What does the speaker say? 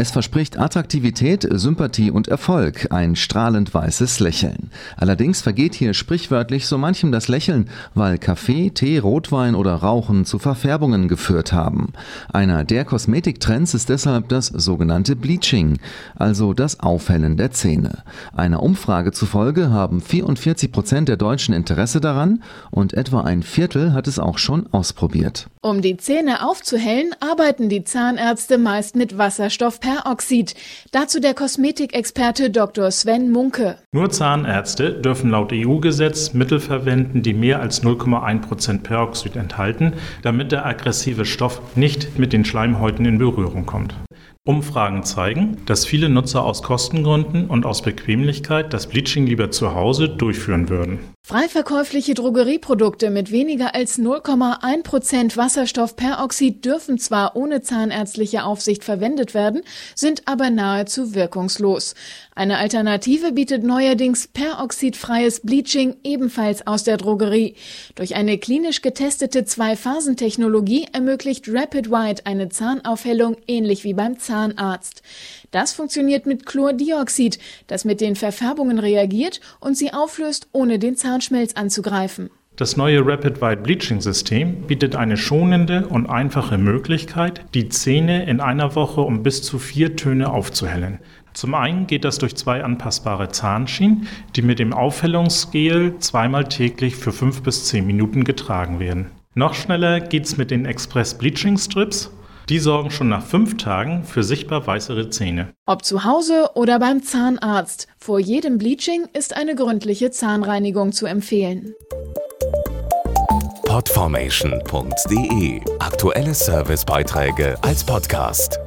Es verspricht Attraktivität, Sympathie und Erfolg, ein strahlend weißes Lächeln. Allerdings vergeht hier sprichwörtlich so manchem das Lächeln, weil Kaffee, Tee, Rotwein oder Rauchen zu Verfärbungen geführt haben. Einer der Kosmetiktrends ist deshalb das sogenannte Bleaching, also das Aufhellen der Zähne. Einer Umfrage zufolge haben 44 Prozent der Deutschen Interesse daran und etwa ein Viertel hat es auch schon ausprobiert. Um die Zähne aufzuhellen, arbeiten die Zahnärzte meist mit Wasserstoffperoxid. Dazu der Kosmetikexperte Dr. Sven Munke. Nur Zahnärzte dürfen laut EU-Gesetz Mittel verwenden, die mehr als 0,1 Prozent Peroxid enthalten, damit der aggressive Stoff nicht mit den Schleimhäuten in Berührung kommt. Umfragen zeigen, dass viele Nutzer aus Kostengründen und aus Bequemlichkeit das Bleaching lieber zu Hause durchführen würden. Freiverkäufliche Drogerieprodukte mit weniger als 0,1% Wasserstoffperoxid dürfen zwar ohne zahnärztliche Aufsicht verwendet werden, sind aber nahezu wirkungslos. Eine Alternative bietet neuerdings peroxidfreies Bleaching ebenfalls aus der Drogerie. Durch eine klinisch getestete Zwei-Phasen-Technologie ermöglicht Rapid White eine Zahnaufhellung ähnlich wie beim Zahnarzt. Das funktioniert mit Chlordioxid, das mit den Verfärbungen reagiert und sie auflöst, ohne den Zahnschmelz anzugreifen. Das neue Rapid White Bleaching System bietet eine schonende und einfache Möglichkeit, die Zähne in einer Woche um bis zu vier Töne aufzuhellen. Zum einen geht das durch zwei anpassbare Zahnschienen, die mit dem Aufhellungsgel zweimal täglich für fünf bis zehn Minuten getragen werden. Noch schneller geht's mit den Express Bleaching Strips die sorgen schon nach fünf Tagen für sichtbar weißere Zähne. Ob zu Hause oder beim Zahnarzt, vor jedem Bleaching ist eine gründliche Zahnreinigung zu empfehlen. Podformation.de Aktuelle Servicebeiträge als Podcast.